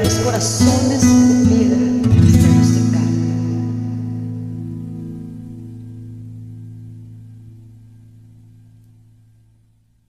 nos corações.